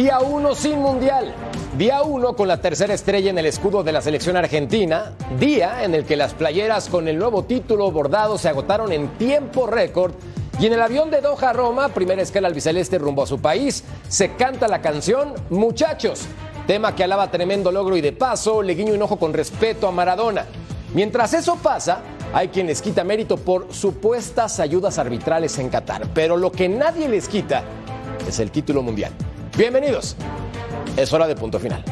Día 1 sin mundial. Día 1 con la tercera estrella en el escudo de la selección argentina. Día en el que las playeras con el nuevo título bordado se agotaron en tiempo récord. Y en el avión de Doha a Roma, primera escala albiceleste rumbo a su país, se canta la canción Muchachos, tema que alaba tremendo logro y de paso le guiño un ojo con respeto a Maradona. Mientras eso pasa, hay quien les quita mérito por supuestas ayudas arbitrales en Qatar, pero lo que nadie les quita es el título mundial. Bienvenidos. Es hora de punto final.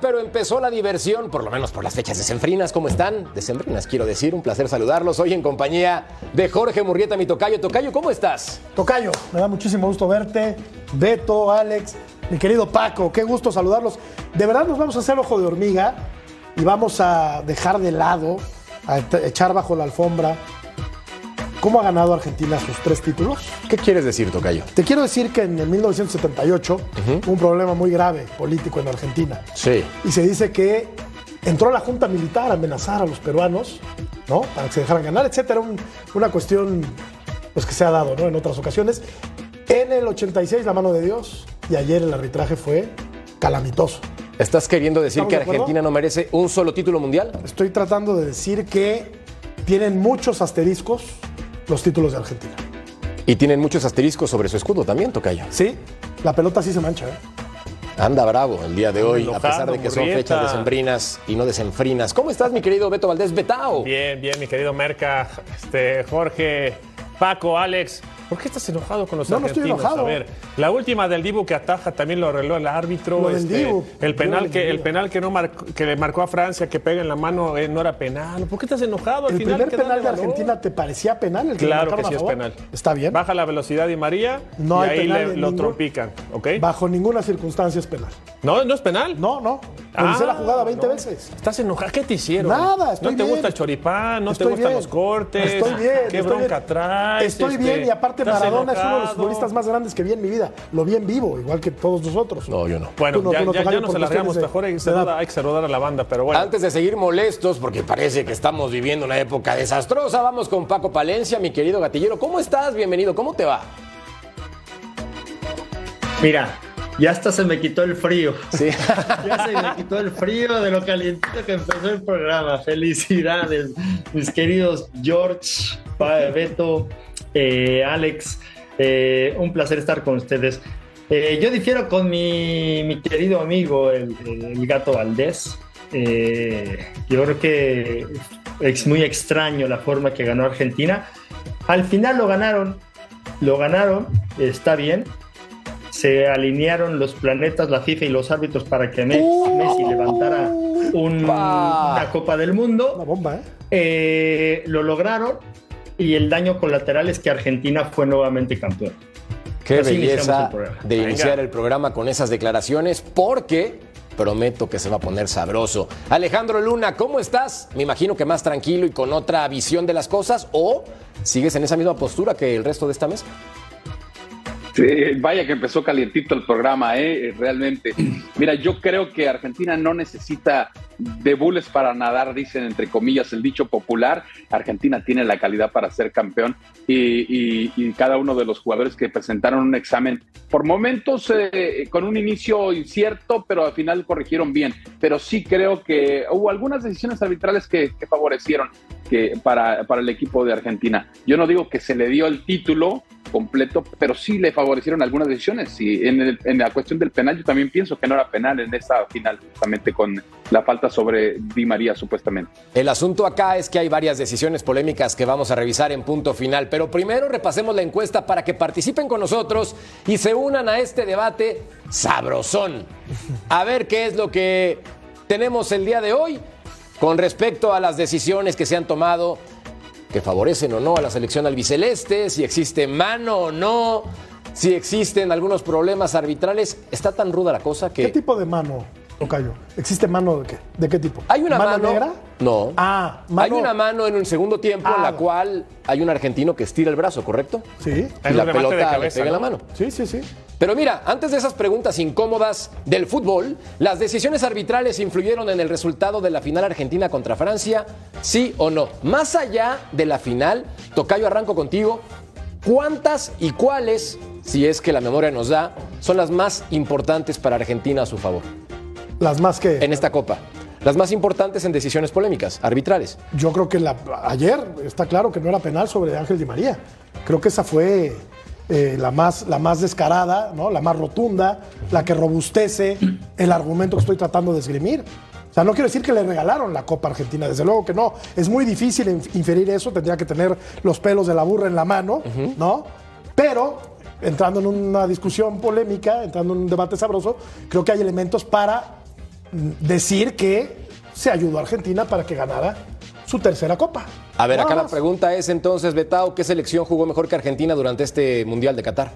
Pero empezó la diversión, por lo menos por las fechas decembrinas. ¿Cómo están? Decembrinas, quiero decir. Un placer saludarlos hoy en compañía de Jorge Murrieta, mi tocayo. Tocayo, ¿cómo estás? Tocayo, me da muchísimo gusto verte. Beto, Alex, mi querido Paco, qué gusto saludarlos. De verdad nos vamos a hacer ojo de hormiga y vamos a dejar de lado, a echar bajo la alfombra cómo ha ganado Argentina sus tres títulos. ¿Qué quieres decir, Tocayo? Te quiero decir que en el 1978 hubo un problema muy grave político en Argentina. Sí. Y se dice que entró la Junta Militar a amenazar a los peruanos, ¿no? Para que se dejaran ganar, etcétera. Un- una cuestión pues, que se ha dado, ¿no? En otras ocasiones. En el 86, la mano de Dios. Y ayer el arbitraje fue calamitoso. ¿Estás queriendo decir ¿Estamos que de? Argentina no merece un solo título mundial? Estoy tratando de decir que tienen muchos asteriscos los títulos de Argentina. Y tienen muchos asteriscos sobre su escudo también, Tocayo. Sí, la pelota sí se mancha, ¿eh? Anda bravo el día de hoy, a pesar de que son fechas decembrinas y no desenfrinas. ¿Cómo estás, mi querido Beto Valdés Betao? Bien, bien, mi querido Merca, este, Jorge, Paco, Alex. ¿Por qué estás enojado con los No, no estoy argentinos? enojado. A ver, la última del Dibu que ataja también lo arregló el árbitro. Este, Dibu. el penal que el penal que no marcó- que le marcó a Francia que pega en la mano eh, no era penal. ¿Por qué estás enojado? Al ¿El final primer penal de valor. Argentina te parecía penal? El que Claro que sí es penal. Está bien. Baja la velocidad de María No y hay ahí penal le- lo ningún- trompican, ¿ok? Bajo ninguna circunstancia es penal. No, no es penal. No, no. Revisé la Ah, jugada 20 no. veces. Estás enojado. ¿Qué te hicieron? Nada, estoy No te bien. gusta el choripán, no Estoy te gustan bien. los cortes. Estoy bien. ¿Qué estoy bronca bien. traes? Estoy Este, bien y aparte estás Maradona es uno de los futbolistas más grandes que vi en mi vida. Lo vi en vivo, igual que todos nosotros. No, yo no. Bueno, Tú no, ya, tú no, ya- ya nos alargamos. Mejor hay hay que saludar a la banda, pero bueno. Antes de seguir molestos, porque parece que estamos viviendo una época desastrosa, vamos con Paco Palencia, mi querido gatillero. ¿Cómo estás? Bienvenido. ¿Cómo te va? Mira, ya hasta se me quitó el frío. Sí. Ya se me quitó el frío de lo calientito que empezó el programa. Felicidades, mis queridos George, Beto, eh, Alex. eh, un placer estar con ustedes. Eh, yo difiero con mi, mi querido amigo, el, el gato Valdés. Eh, yo creo que es muy extraño la forma que ganó Argentina. Al final lo ganaron, lo ganaron, está bien, se alinearon los planetas, la FIFA y los árbitros para que Me- Messi levantara un- una Copa del Mundo. Una bomba, ¿eh? Eh, lo lograron y el daño colateral es que Argentina fue nuevamente campeón. Qué Así belleza de Venga. iniciar el programa con esas declaraciones, porque prometo que se va a poner sabroso. Alejandro Luna, ¿cómo estás? Me imagino que más tranquilo y con otra visión de las cosas, o sigues en esa misma postura que el resto de esta mesa. Vaya que empezó calientito el programa, ¿eh? realmente. Mira, yo creo que Argentina no necesita de bules para nadar, dicen entre comillas el dicho popular. Argentina tiene la calidad para ser campeón y, cada uno de los jugadores que presentaron un examen, por momentos eh, con un inicio incierto, pero al final corrigieron bien. Pero sí creo que hubo algunas decisiones arbitrales que, favorecieron para, para el equipo de Argentina. Yo no digo que se le dio el título completo, pero sí le favorecieron algunas decisiones. Y en, la cuestión del penal, yo también pienso que no era penal en esa final, justamente con la falta sobre Di María, supuestamente. El asunto acá es que hay varias decisiones polémicas que vamos a revisar en punto final, pero primero repasemos la encuesta para que participen con nosotros y se unan a este debate sabrosón. A ver qué es lo que tenemos el día de hoy con respecto a las decisiones que se han tomado que favorecen o no a la selección albiceleste, si existe mano o no, si existen algunos problemas arbitrales. Está tan ruda la cosa que... ¿Qué tipo de mano, Tocayo? ¿Existe mano de qué? ¿De qué tipo? ¿Hay una mano? negra? No. Ah, Hay mano- una mano en un segundo tiempo en Ah. la cual hay un argentino que estira el brazo, ¿correcto? Sí, y un la de pelota le pega en la ¿no? mano. sí, sí, sí. Pero mira, antes de esas preguntas incómodas del fútbol, ¿las decisiones arbitrales influyeron en el resultado de la final argentina contra Francia? ¿Sí o no? Más allá de la final, Tocayo, arranco contigo. ¿Cuántas y cuáles, si es que la memoria nos da, son las más importantes para Argentina a su favor Las más que... en esta Copa? Las más importantes en decisiones polémicas, arbitrales. Yo creo que la, ayer está claro que no era penal sobre Ángel Di María. Creo que esa fue eh, la, más, la más descarada, ¿no? la más rotunda, la que robustece el argumento que estoy tratando de esgrimir. O sea, no quiero decir que le regalaron la Copa Argentina, desde luego que no. Es muy difícil inf- inferir eso, tendría que tener los pelos de la burra en la mano, ¿no? Pero, entrando en una discusión polémica, entrando en un debate sabroso, creo que hay elementos para decir que se ayudó a Argentina para que ganara su tercera copa. A ver, acá la pregunta es entonces, Betao, ¿qué selección jugó mejor que Argentina durante este Mundial de Qatar?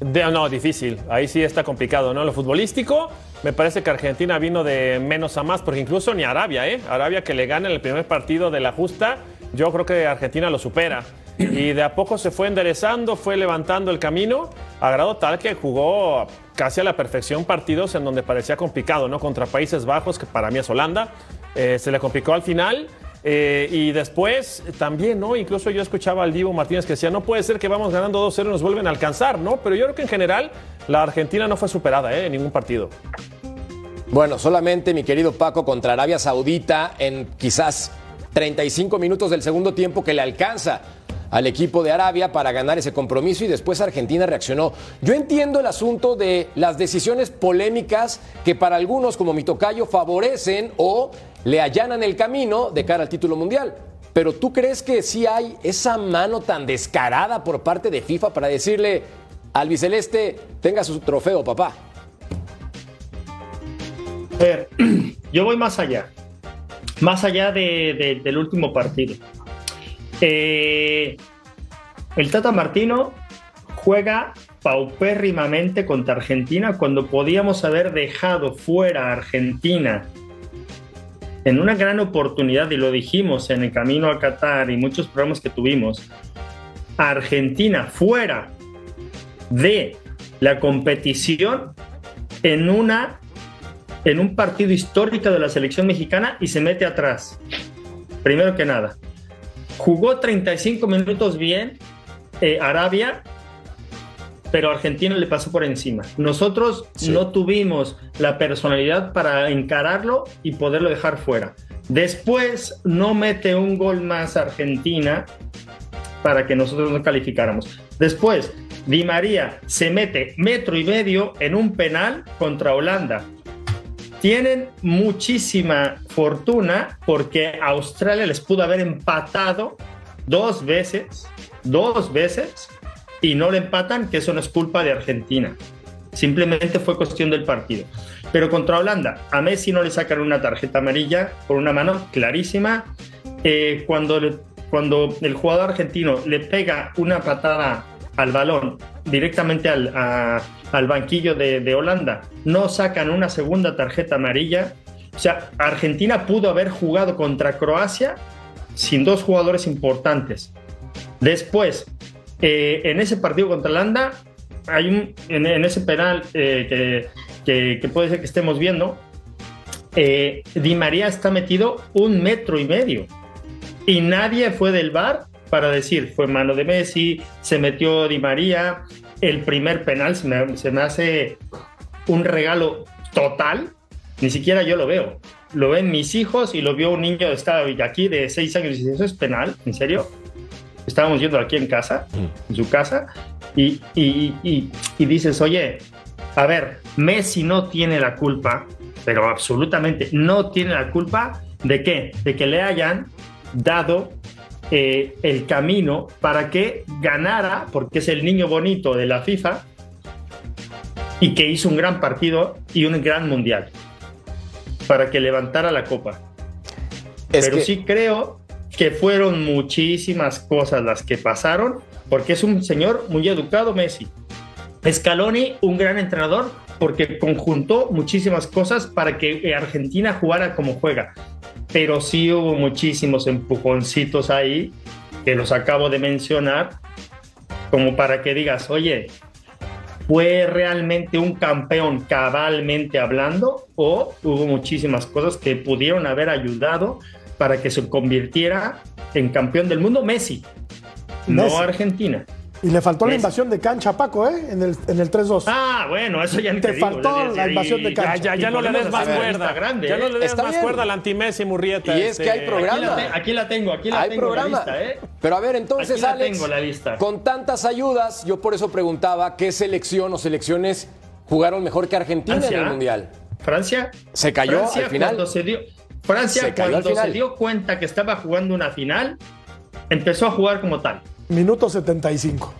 De- no, difícil. Ahí sí está complicado, ¿no? Lo futbolístico, me parece que Argentina vino de menos a más, porque incluso ni Arabia, ¿eh? Arabia que le gana en el primer partido de la justa, yo creo que Argentina lo supera. Y de a poco se fue enderezando, fue levantando el camino, a grado tal que jugó casi a la perfección partidos en donde parecía complicado, ¿no? Contra Países Bajos, que para mí es Holanda, eh, se le complicó al final. Eh, y después también, ¿no? Incluso yo escuchaba al Divo Martínez que decía, no puede ser que vamos ganando 2-0 y nos vuelven a alcanzar, ¿no? Pero yo creo que en general la Argentina no fue superada ¿eh? en ningún partido. Bueno, solamente mi querido Paco contra Arabia Saudita en quizás 35 minutos del segundo tiempo que le alcanza al equipo de Arabia para ganar ese compromiso y después Argentina reaccionó. Yo entiendo el asunto de las decisiones polémicas que para algunos como mi tocayo favorecen o le allanan el camino de cara al título mundial. Pero ¿tú crees que sí hay esa mano tan descarada por parte de FIFA para decirle al biceleste, tenga su trofeo, papá? A ver, yo voy más allá. Más allá de- de- del último partido. Eh, el Tata Martino juega paupérrimamente contra Argentina cuando podíamos haber dejado fuera a Argentina en una gran oportunidad, y lo dijimos en el camino a Qatar y muchos programas que tuvimos, Argentina fuera de la competición en una en un partido histórico de la selección mexicana y se mete atrás. Primero que nada, jugó 35 minutos bien eh, Arabia, pero Argentina le pasó por encima. Nosotros Sí. no tuvimos la personalidad para encararlo y poderlo dejar fuera. Después no mete un gol más Argentina para que nosotros no calificáramos. Después, Di María se mete metro y medio en un penal contra Holanda. Tienen muchísima fortuna porque Australia les pudo haber empatado dos veces, dos veces, y no le empatan, que eso no es culpa de Argentina. Simplemente fue cuestión del partido. Pero contra Holanda, a Messi no le sacan una tarjeta amarilla por una mano clarísima. Eh, cuando, cuando el jugador argentino le pega una patada al balón directamente al, al banquillo de, de Holanda, no sacan una segunda tarjeta amarilla. O sea, Argentina pudo haber jugado contra Croacia sin dos jugadores importantes. Después, eh, en ese partido contra Holanda, hay un, en, en ese penal eh, que, que- que puede ser que estemos viendo, eh, Di María está metido un metro y medio y nadie fue del bar para decir fue mano de Messi, se metió Di María, el primer penal se me, se me hace un regalo total, ni siquiera yo lo veo. Lo ven mis hijos y lo vio un niño de estado aquí de seis años y ¿eso es penal? ¿En serio? Estábamos yendo aquí en casa, en su casa, y, y, y, y dices, oye, a ver, Messi no tiene la culpa, pero absolutamente no tiene la culpa de qué? De que le hayan dado eh, el camino para que ganara, porque es el niño bonito de la FIFA y que hizo un gran partido y un gran mundial para que levantara la copa. Es Pero que- sí creo que fueron muchísimas cosas las que pasaron, porque es un señor muy educado, Messi. Scaloni, un gran entrenador, porque conjuntó muchísimas cosas para que Argentina jugara como juega. Pero sí hubo muchísimos empujoncitos ahí, que los acabo de mencionar, como para que digas, oye, ¿fue realmente un campeón cabalmente hablando o hubo muchísimas cosas que pudieron haber ayudado para que se convirtiera en campeón del mundo Messi, no. Argentina? Y le faltó la invasión de cancha a Paco, ¿eh? En el, en el 3-2. Ah, bueno, eso ya ni Te te, digo, faltó la invasión de cancha. ya, ya no le des más cuerda. grande, ya ¿eh? no le des Está más bien. cuerda al anti-Messi Murrieta. Y es que hay Aquí programa. la, te- aquí la tengo, aquí la Hay tengo programa. la lista, ¿eh? Pero a ver, entonces, Aquí la Alex, tengo, la lista. con tantas ayudas, yo por eso preguntaba qué selección o selecciones jugaron mejor que Argentina en el Mundial. Francia. Se cayó Francia al final. Cuando se dio, Francia, Se cuando final. se dio cuenta que estaba jugando una final, empezó a jugar como tal. Minuto 75.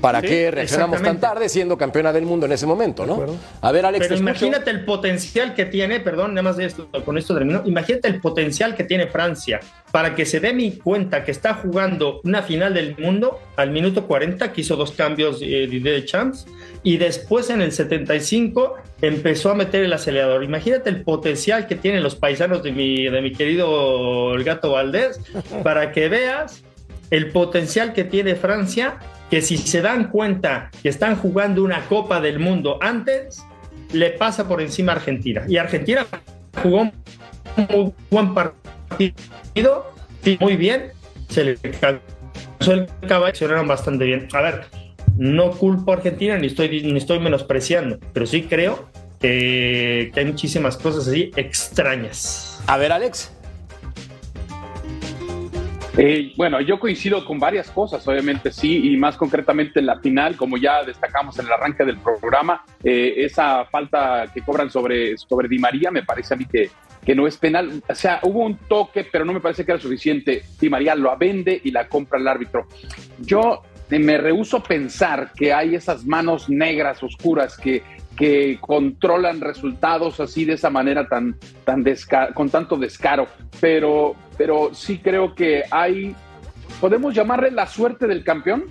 ¿Para Sí, qué reaccionamos tan tarde siendo campeona del mundo en ese momento, no? A ver, Alex, Pero te imagínate el potencial que tiene, perdón, nada más de esto, con esto termino. Imagínate el potencial que tiene Francia para que se dé mi cuenta que está jugando una final del mundo al minuto 40, que hizo dos cambios eh, de Champs, y después en el 75 empezó a meter el acelerador. Imagínate el potencial que tienen los paisanos de mi, de mi querido el gato Valdés para que veas el potencial que tiene Francia, que si se dan cuenta que están jugando una Copa del Mundo antes, le pasa por encima a Argentina. Y Argentina jugó un muy buen partido, muy bien, se le cansó el caballo, bastante bien. A ver, no culpo a Argentina ni estoy, ni estoy menospreciando, pero sí creo que, que hay muchísimas cosas así extrañas. A ver, Alex. Eh, bueno, yo coincido con varias cosas, obviamente sí, y más concretamente en la final, como ya destacamos en el arranque del programa, eh, esa falta que cobran sobre, sobre Di María me parece a mí que, que no es penal. O sea, hubo un toque, pero no me parece que era suficiente. Di María lo vende y la compra el árbitro. Yo me rehuso pensar que hay esas manos negras, oscuras, que, que controlan resultados así de esa manera tan, tan desca- con tanto descaro. Pero, pero sí creo que hay, podemos llamarle la suerte del campeón.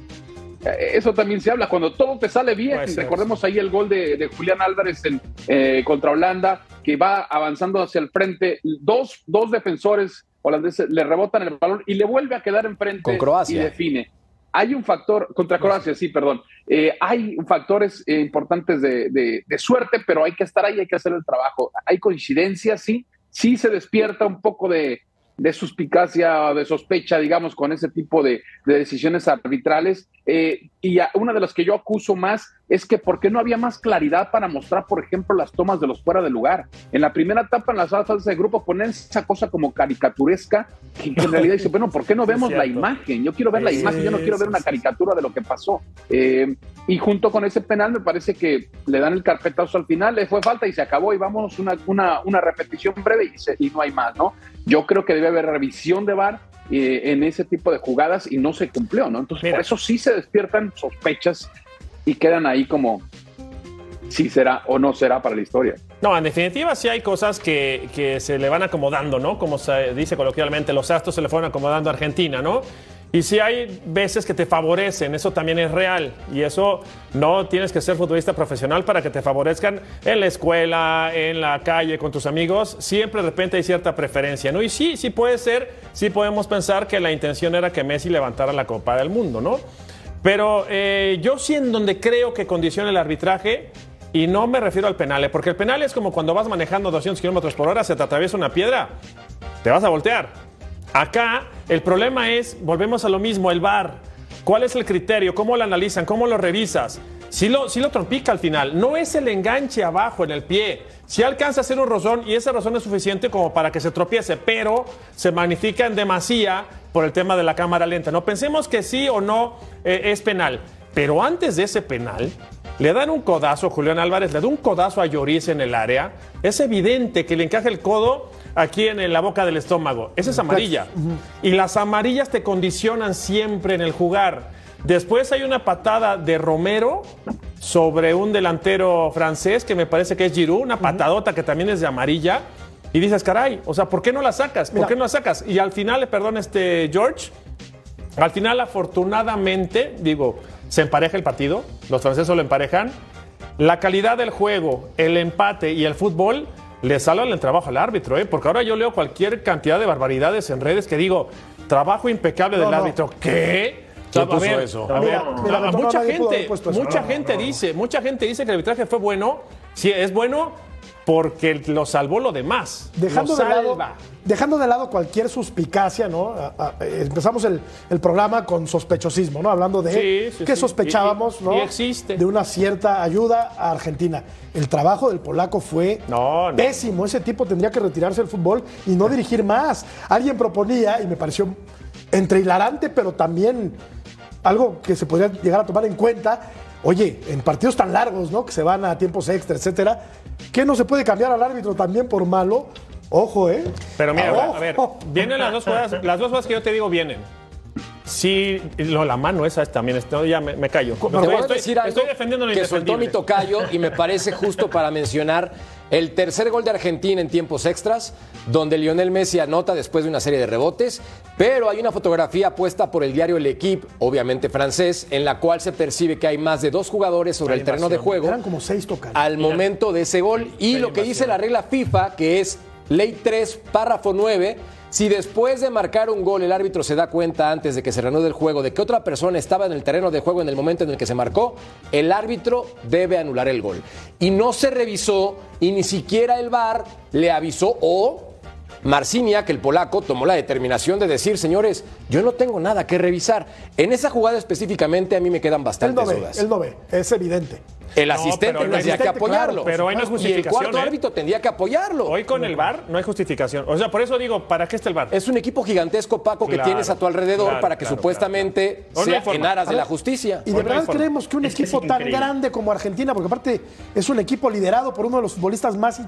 Eh, Eso también se habla cuando todo te sale bien. Puede ser. Recordemos ahí el gol de, de Julián Álvarez en, eh, contra Holanda, que va avanzando hacia el frente. Dos, dos defensores holandeses le rebotan el balón y le vuelve a quedar enfrente Con Croacia. y define. Hay un factor, contra Croacia, sí, perdón. Eh, hay factores eh, importantes de, de- de suerte, pero hay que estar ahí, hay que hacer el trabajo. Hay coincidencias, sí, sí se despierta un poco de, de suspicacia, de sospecha, digamos, con ese tipo de, de decisiones arbitrales. Eh, y a- una de las que yo acuso más es que por qué no había más claridad para mostrar, por ejemplo, las tomas de los fuera de lugar. En la primera etapa, en las fases de grupo, ponen esa cosa como caricaturesca, que, en realidad dice, bueno, ¿por qué no vemos la imagen? Yo quiero ver la imagen, yo no quiero ver una caricatura de lo que pasó. Eh, y junto con ese penal, me parece que le dan el carpetazo al final, le fue falta y se acabó, y vamos una, una, una repetición breve y, se- y no hay más, ¿no? Yo creo que debe haber revisión de VAR eh, en ese tipo de jugadas y no se cumplió, ¿no? Entonces, Mira. por eso sí se despiertan sospechas y quedan ahí como si será o no será para la historia. No, en definitiva sí hay cosas que, que se le van acomodando, ¿no? Como se dice coloquialmente, los astros se le fueron acomodando a Argentina, ¿no? Y sí hay veces que te favorecen, eso también es real. Y eso no tienes que ser futbolista profesional para que te favorezcan en la escuela, en la calle, con tus amigos. Siempre de repente hay cierta preferencia, ¿no? Y sí, sí puede ser, sí podemos pensar que la intención era que Messi levantara la Copa del Mundo, ¿no? Pero eh, yo sí en donde creo que condiciona el arbitraje, y no me refiero al penal, eh, porque el penal es como cuando vas manejando 200 kilómetros por hora, se te atraviesa una piedra, te vas a voltear. Acá el problema es, volvemos a lo mismo, el VAR. ¿Cuál es el criterio? ¿Cómo lo analizan? ¿Cómo lo revisas? Si lo, sí lo trompica al final. No es el enganche abajo en el pie. Si alcanza a hacer un rozón y ese rozón es suficiente como para que se tropiece, pero se magnifica en demasía por el tema de la cámara lenta. No pensemos que sí o no eh, es penal. Pero antes de ese penal, le dan un codazo a Julián Álvarez, le da un codazo a Lloris en el área. Es evidente que le encaja el codo aquí en la boca del estómago. Esa es amarilla. Y las amarillas te condicionan siempre en el jugar. Después hay una patada de Romero sobre un delantero francés que me parece que es Giroud, una patadota que también es de amarilla. y dices, caray, o sea, ¿por qué no la sacas? ¿Por Mira. qué no la sacas? Y al final, perdón, este George, al final, afortunadamente, digo, se empareja el partido, los franceses lo emparejan. La calidad del juego, el empate y el fútbol le salvan el trabajo al árbitro, ¿eh? porque ahora yo leo cualquier cantidad de barbaridades en redes que digo, trabajo impecable No, del no. árbitro. ¿Qué? ¿Quién A puso ver, eso? a ver, a- mucha gente, mucha No, gente dice, mucha gente dice que el arbitraje fue bueno. Sí, es bueno porque lo salvó lo demás. Dejando lo de, lado, dejando de lado cualquier suspicacia, ¿no? A- a- empezamos el, el programa con sospechosismo, ¿no? Hablando de Sí, sí, que sí. sospechábamos, y- ¿no? y existe. De una cierta ayuda a Argentina. El trabajo del polaco fue No, no. pésimo. Ese tipo tendría que retirarse del fútbol y no dirigir más. Alguien proponía, y me pareció entre hilarante, pero también algo que se podría llegar a tomar en cuenta. Oye, en partidos tan largos, ¿no? Que se van a tiempos extra, etcétera, ¿qué no se puede cambiar al árbitro también por malo? Ojo, ¿eh? Pero mira, Ojo. a ver, vienen las dos jugadas, las dos jugadas que yo te digo vienen. Sí, lo, la mano esa es también, es- no, ya me, me callo. Te Estoy, voy a estoy- decir algo estoy defendiendo lo que soltó mi tocayo y me parece justo para mencionar el tercer gol de Argentina en tiempos extras, donde Lionel Messi anota después de una serie de rebotes, pero hay una fotografía puesta por el diario El Equipe, obviamente francés, en la cual se percibe que hay más de dos jugadores sobre el terreno de juego Eran como seis tocados. al momento de ese gol. Y lo que dice la regla FIFA, que es ley 3, párrafo 9, si después de marcar un gol el árbitro se da cuenta antes de que se reanude el juego de que otra persona estaba en el terreno de juego en el momento en el que se marcó, el árbitro debe anular el gol. Y no se revisó y ni siquiera el VAR le avisó o Marciniak, el polaco, tomó la determinación de decir, señores, yo no tengo nada que revisar. En esa jugada específicamente a mí me quedan Él bastantes no ve, dudas. él no ve, es evidente. El No, asistente el tendría que apoyarlo. claro, pero ahí no es Y el justificación, cuarto ¿eh? árbitro tendría que apoyarlo. Hoy con el VAR no hay justificación. O sea, por eso digo, ¿para qué está el VAR? Es un equipo gigantesco, Paco, que Claro, tienes a tu alrededor claro, para que claro, supuestamente. Hoy no sea en aras de la justicia. Y de Hoy no verdad creemos que un Es que equipo tan increíble. grande como Argentina, porque aparte es un equipo liderado por uno de los futbolistas más,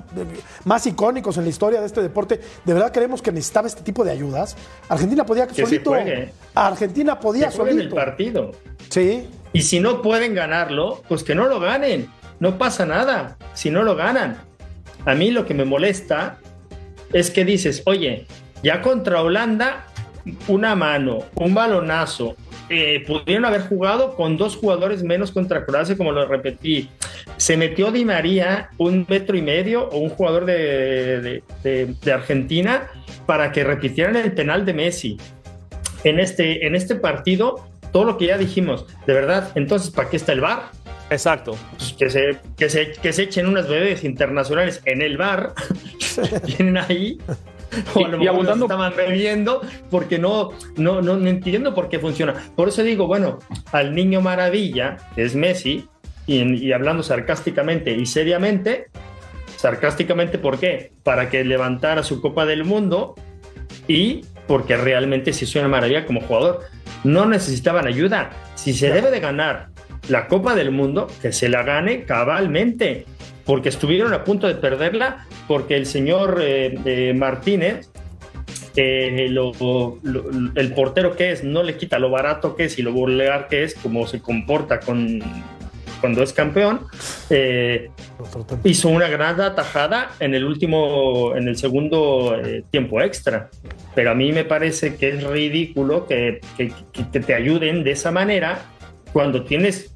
más icónicos en la historia de este deporte, de verdad creemos que necesitaba este tipo de ayudas. Argentina podía se solito. juegue. Argentina podía Que jueguen el solito. partido. Sí. Y si no pueden ganarlo, pues que no lo ganen. No pasa nada si no lo ganan. A mí lo que me molesta es que dices, oye, ya contra Holanda, una mano, un balonazo. eh, pudieron haber jugado con dos jugadores menos contra Croacia, como lo repetí. Se metió Di María un metro y medio o un jugador de, de- Argentina para que repitieran el penal de Messi en este, en este partido todo lo que ya dijimos. De verdad, entonces, ¿para qué está el bar? Exacto. Pues que, se, que, se, que se echen unas bebés internacionales en el bar. Tienen ahí. O a lo Y- mejor abundando- estaban bebiendo porque no, no, no, no entiendo por qué funciona. Por eso digo, bueno, al niño maravilla, que es Messi, y, y hablando sarcásticamente y seriamente, sarcásticamente, ¿por qué? Para que levantara su Copa del Mundo y porque realmente sí es una maravilla como jugador. No necesitaban ayuda. Si se debe de ganar la Copa del Mundo, que se la gane cabalmente, porque estuvieron a punto de perderla, porque el señor eh, eh, Martínez, eh, lo- lo- el portero que es, no le quita lo barato que es y lo vulgar que es, como se comporta con, cuando es campeón. eh, hizo una gran atajada en el último, en el segundo eh, tiempo extra. Pero a mí me parece que es ridículo que, que- te ayuden de esa manera cuando tienes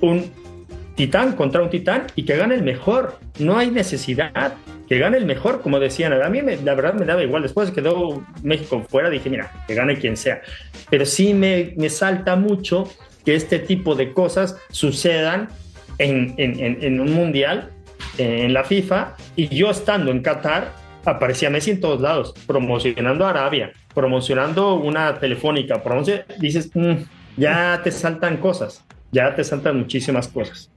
un titán contra un titán y que gane el mejor. No hay necesidad que gane el mejor, como decían. A mí me- la verdad me daba igual. Después quedó México fuera, dije, mira, que gane quien sea. Pero sí me, me salta mucho que este tipo de cosas sucedan en, en- un mundial, eh, en la FIFA, y yo estando en Qatar, aparecía Messi en todos lados, promocionando Arabia, promocionando una telefónica, promocion- dices, "Mm, ya te saltan cosas, ya te saltan muchísimas cosas.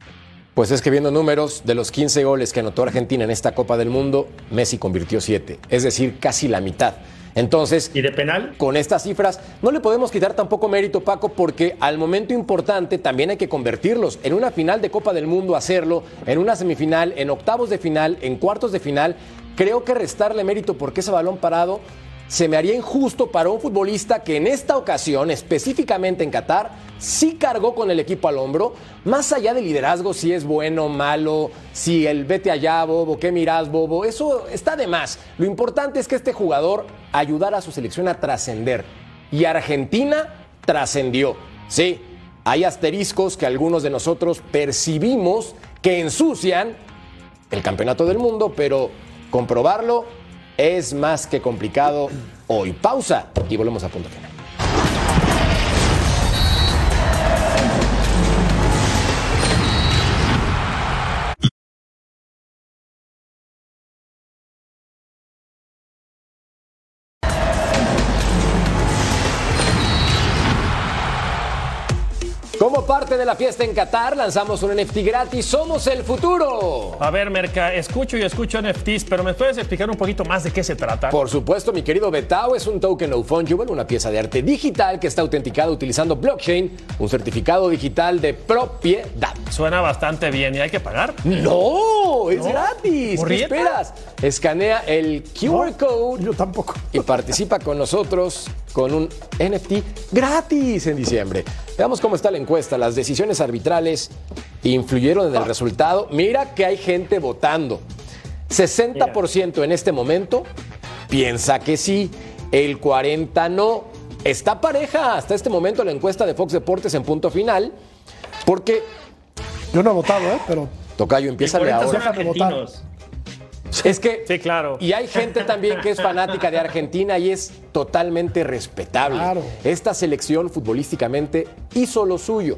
Pues es que viendo números, de los 15 goles que anotó Argentina en esta Copa del Mundo, Messi convirtió 7, es decir, casi la mitad. Entonces, ¿Y de penal? con estas cifras no le podemos quitar tampoco mérito, Paco, porque al momento importante también hay que convertirlos. En una final de Copa del Mundo hacerlo, en una semifinal, en octavos de final, en cuartos de final, creo que restarle mérito porque ese balón parado se me haría injusto para un futbolista que en esta ocasión, específicamente en Qatar, sí cargó con el equipo al hombro, más allá del liderazgo, si es bueno, malo, si el vete allá, bobo, qué mirás, bobo, eso está de más. Lo importante es que este jugador ayudara a su selección a trascender. Y Argentina trascendió. Sí, hay asteriscos que algunos de nosotros percibimos que ensucian el campeonato del mundo, pero comprobarlo es más que complicado hoy. Pausa y volvemos a punto final. Como parte de la fiesta en Qatar, lanzamos un NFT gratis. Somos el futuro. A ver, Merca, escucho y escucho NFTs, pero ¿me puedes explicar un poquito más de qué se trata? Por supuesto, mi querido Betao es un token no fungible, una pieza de arte digital que está autenticada utilizando blockchain, un certificado digital de propiedad. Suena bastante bien. ¿Y hay que pagar? No, es ¿No? gratis. ¿Qué esperas? Escanea el QR code Yo tampoco. y participa con nosotros con un NFT gratis en diciembre. Veamos cómo está la encuesta. Las decisiones arbitrales influyeron en el resultado. Mira que hay gente votando. 60% en este momento piensa que sí, el 40% no. Está pareja hasta este momento la encuesta de Fox Deportes en punto final, porque Yo no he votado, ¿eh? Pero Tocayo empieza de 40 son ahora. Votar. argentinos. Es que Sí, claro. Y hay gente también que es fanática de Argentina y es totalmente respetable. Claro. Esta selección futbolísticamente hizo lo suyo.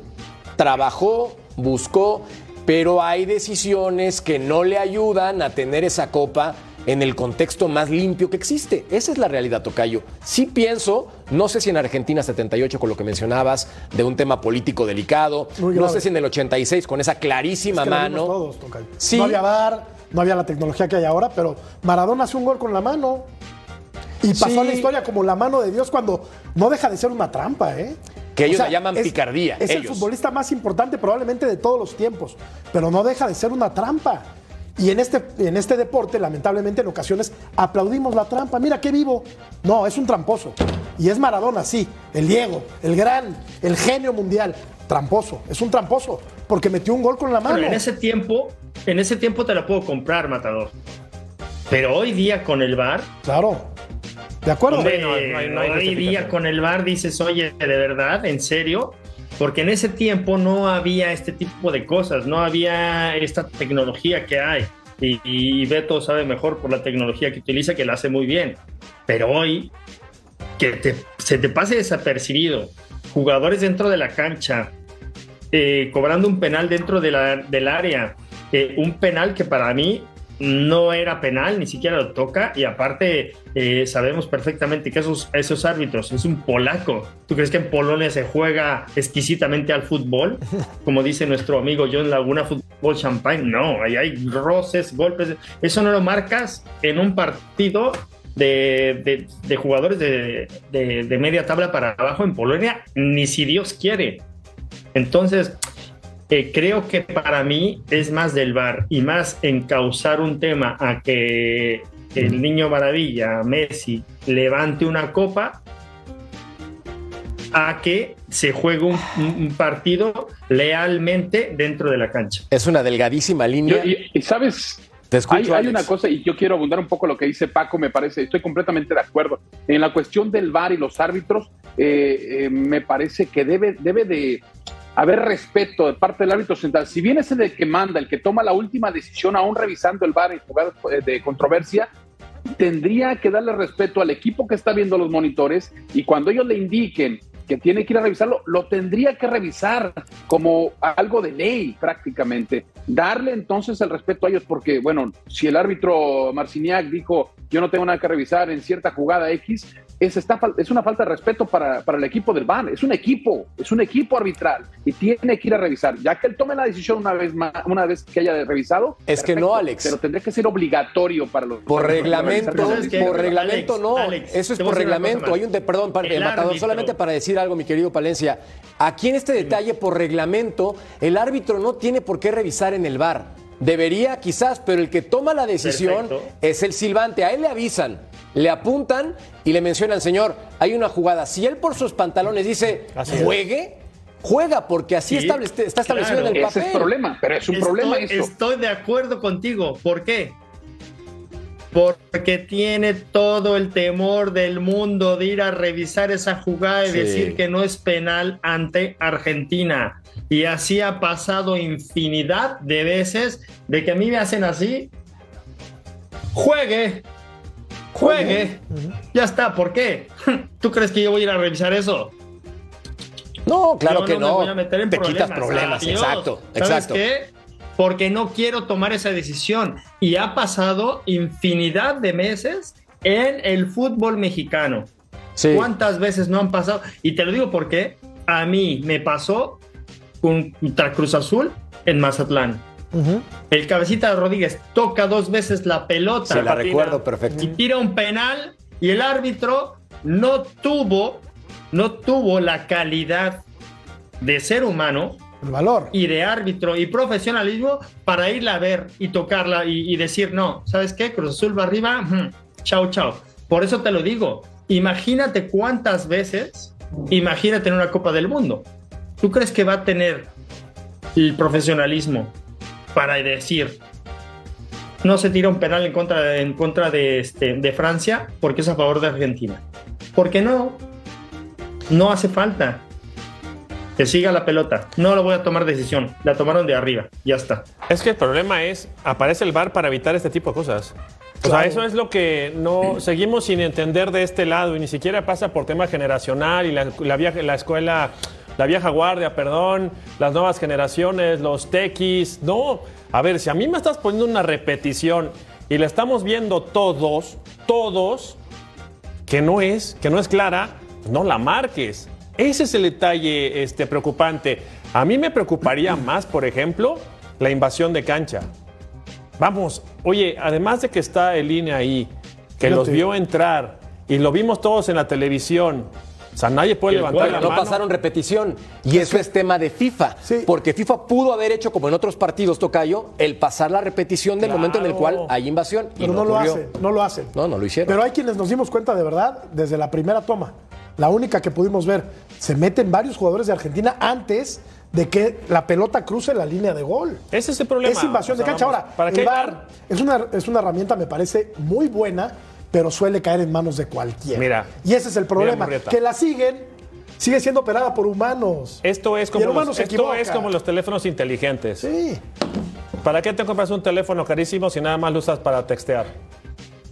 Trabajó, buscó, pero hay decisiones que no le ayudan a tener esa copa en el contexto más limpio que existe. Esa es la realidad, Tocayo. Sí pienso, no sé si en Argentina 78 con lo que mencionabas, de un tema político delicado, Muy no sé si en el 86 con esa clarísima es que lo vimos mano. todos, Tocayo. Sí. No había VAR, no había la tecnología que hay ahora, pero Maradona hace un gol con la mano. Y pasó Sí. a la historia como la mano de Dios cuando no deja de ser una trampa, ¿eh? Que ellos la llaman picardía, Es el futbolista más importante probablemente de todos los tiempos, pero no deja de ser una trampa. Y en este, en este deporte, lamentablemente, en ocasiones aplaudimos la trampa. Mira qué vivo. No, es un tramposo. Y es Maradona, sí. El Diego, el gran, el genio mundial. Tramposo. Es un tramposo. Porque metió un gol con la mano. Bueno, en ese tiempo, en ese tiempo te la puedo comprar, Matador. Pero hoy día con el VAR, Claro. ¿De acuerdo? hombre, no hay- no hay- no hay hoy día con el VAR dices, oye, de verdad, en serio, porque en ese tiempo no había este tipo de cosas, no había esta tecnología que hay. Y, y Beto sabe mejor por la tecnología que utiliza, que la hace muy bien. Pero hoy, que te- se te pase desapercibido, jugadores dentro de la cancha, eh, cobrando un penal dentro de la- del área, eh, un penal que para mí no era penal, ni siquiera lo toca, y aparte eh, sabemos perfectamente que esos, esos árbitros es un polaco. ¿Tú crees que en Polonia se juega exquisitamente al fútbol? Como dice nuestro amigo John Laguna, fútbol champagne. No, ahí hay roces, golpes. Eso no lo marcas en un partido de, de- de jugadores de, de- de media tabla para abajo en Polonia, ni si Dios quiere. Entonces, eh, creo que para mí es más del VAR y más encauzar un tema a que el niño maravilla, Messi, levante una copa a que se juegue un, partido lealmente dentro de la cancha. Es una delgadísima línea. Yo- y, y sabes, Te escucho, hay, una cosa, y yo quiero abundar un poco lo que dice Paco, me parece, estoy completamente de acuerdo. En la cuestión del VAR y los árbitros, eh, eh, me parece que debe, debe de haber respeto de parte del árbitro central. Si bien es el que manda, el que toma la última decisión, aún revisando el en jugadas eh, de controversia, tendría que darle respeto al equipo que está viendo los monitores y cuando ellos le indiquen que tiene que ir a revisarlo, lo tendría que revisar como algo de ley prácticamente. Darle entonces el respeto a ellos porque, bueno, si el árbitro Marciniak dijo yo no tengo nada que revisar en cierta jugada X, es, una falta de respeto para, para el equipo del VAR. Es un equipo, es un equipo arbitral y tiene que ir a revisar. Ya que él tome la decisión una vez más, una vez que haya revisado. Es que no, Alex. Pero tendría que ser obligatorio para los Por reglamento, por reglamento Alex, no. Alex, Eso es por reglamento. Hay un de, perdón, para, El Matador, árbitro. solamente para decir algo, mi querido Palencia. Aquí en este detalle, por reglamento, el árbitro no tiene por qué revisar en el bar. debería quizás, pero el que toma la decisión Perfecto. es el silbante. A él le avisan, le apuntan y le mencionan, señor, hay una jugada. Si él por sus pantalones dice, Así es. juegue, juega, porque así Sí, establece- está establecido claro. en el Ese papel. es problema, pero es un Estoy- problema eso. Estoy de acuerdo contigo. ¿Por qué? Porque tiene todo el temor del mundo de ir a revisar esa jugada y Sí. decir que no es penal ante Argentina. Y así ha pasado infinidad de veces de que a mí me hacen así. Juegue, juegue. Ya está, ¿por qué? ¿Tú crees que yo voy a ir a revisar eso? No, claro Yo que me no. voy a meter en Te quitas problemas, Adiós. exacto, ¿Sabes exacto. qué? Porque no quiero tomar esa decisión. Y ha pasado infinidad de meses en el fútbol mexicano. Sí. ¿Cuántas veces no han pasado? Y te lo digo porque a mí me pasó contra Cruz Azul en Mazatlán. El cabecita Rodríguez toca dos veces la pelota Sí, la patina. recuerdo perfecto. y tira un penal y el árbitro no tuvo, no tuvo la calidad de ser humano Valor. y de árbitro y profesionalismo para irla a ver y tocarla y, decir, no, ¿sabes qué? Cruz Azul va arriba, chao, chao. Por eso te lo digo, imagínate cuántas veces, imagínate en una Copa del Mundo. ¿Tú crees que va a tener el profesionalismo para decir, no se tira un penal en contra, en contra de, este, de Francia porque es a favor de Argentina? Porque no, no hace falta que siga la pelota. No lo voy a tomar decisión. La tomaron de arriba. Ya está. Es que el problema es, aparece el VAR para evitar este tipo de cosas. O sea, Claro. eso es lo que no seguimos sin entender de este lado y ni siquiera pasa por tema generacional y la, la vieja, la escuela, la vieja guardia, perdón, las nuevas generaciones, los tequis. No, a ver, si a mí me estás poniendo una repetición y la estamos viendo todos, todos, que no es, que no es clara, no la marques. Ese es el detalle este, preocupante. A mí me preocuparía más, por ejemplo, la invasión de cancha. Vamos, oye, además de que está el INE ahí, que Fíjate. los vio entrar y lo vimos todos en la televisión, o sea, nadie puede levantar gol, la no mano. pasaron repetición. Y eso es tema de FIFA. Sí. Porque FIFA pudo haber hecho, como en otros partidos, Tocayo, el pasar la repetición del Claro. momento en el cual hay invasión. y Pero no, lo hacen, no lo hacen. No, no lo hicieron. Pero hay quienes nos dimos cuenta de verdad desde la primera toma. La única que pudimos ver. Se meten varios jugadores de Argentina antes de que la pelota cruce la línea de gol. Ese es el problema. Es invasión O sea, de cancha. Ahora, ¿para el VAR es una, es una herramienta, me parece, muy buena, pero suele caer en manos de cualquiera. Mira. y ese es el problema. Que la siguen, sigue siendo operada por humanos. Esto es como, los, esto equivoca. es como los teléfonos inteligentes. Sí. ¿Para qué te compras un teléfono carísimo si nada más lo usas para textear?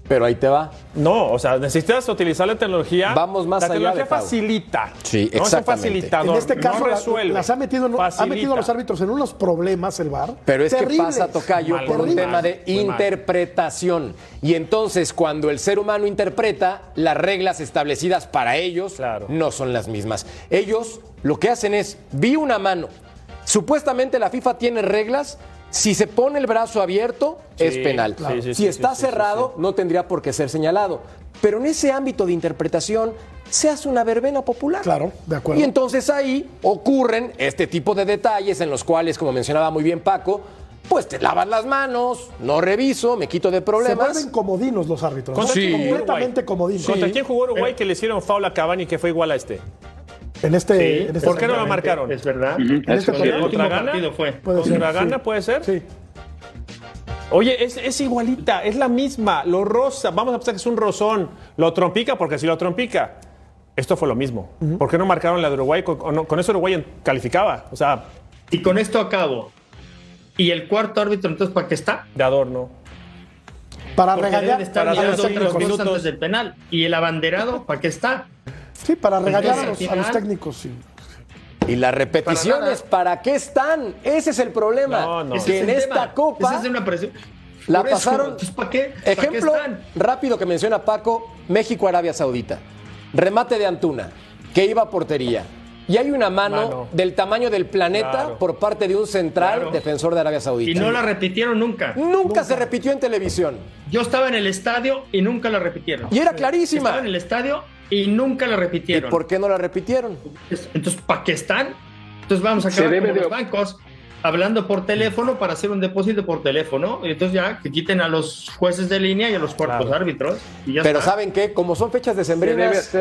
Pero ahí te va. No, o sea, necesitas utilizar la tecnología. Vamos más la allá tecnología de Pau. facilita. Sí, No es un exactamente. facilitador. En este caso, no la- resuelve. las ha metido, en- ha metido a los árbitros en unos problemas el VAR. Pero es que pasa, Tocayo, Mal, por un tema de interpretación. Y entonces, cuando el ser humano interpreta, las reglas establecidas para ellos Claro. no son las mismas. Ellos lo que hacen es, vi una mano. Supuestamente la FIFA tiene reglas. Si se pone el brazo abierto, es Sí, penal. claro. sí, sí, si sí, está sí, sí, cerrado, no tendría por qué ser señalado. Pero en ese ámbito de interpretación, se hace una verbena popular. Claro, de acuerdo. Y entonces ahí ocurren este tipo de detalles en los cuales, como mencionaba muy bien Paco, pues te lavas las manos, no reviso, me quito de Se problemas. vuelven comodinos los árbitros. ¿no? ¿Contra quién jugó Completamente comodinos. ¿Contra quién jugó Uruguay que le hicieron foul a Cavani que fue igual a este? En este, Sí, en este ¿Por qué no lo marcaron? Es verdad. Ujú, este eso partido- sí. El último ¿Contra partido fue. Puede ser, ¿Contra sí. Puede ser? Sí. Oye, es, es igualita, es la misma, lo rosa, vamos a pensar que es un rozón, lo trompica porque si lo trompica, esto fue lo mismo. ¿Por qué no marcaron la de Uruguay? Con, con- eso Uruguay calificaba, o sea, Y con esto acabo. ¿Y el cuarto árbitro entonces para qué está? de adorno. Para Porque regañar, deben estar para mirando cosas minutos. antes del penal. ¿Y el abanderado para qué está? Sí, para regañar a los, a los técnicos. Sí. Y las repeticiones, ¿para, qué están? Ese es el problema. No, no. Que en esta tema. copa Esa es una presión. la eso, pasaron. entonces, ¿para qué? ¿Para qué Ejemplo están? rápido que menciona Paco: México-Arabia Saudita. Remate de Antuna, que iba a portería. Y hay una mano, Mano. del tamaño del planeta Claro. por parte de un central Claro. defensor de Arabia Saudita. Y no la repitieron nunca. nunca, se repitió en televisión. Yo estaba en el estadio y nunca la repitieron. Y era clarísima. Estaba en el estadio y nunca la ¿Y repitieron. por qué no la repitieron? Entonces, ¿para qué están? Entonces vamos a acabar de- los bancos. hablando por teléfono para hacer un depósito por teléfono. Y entonces ya que quiten a los jueces de línea y a los cuerpos árbitros. y ya Pero está. ¿saben qué? Como son fechas Se decembrinas,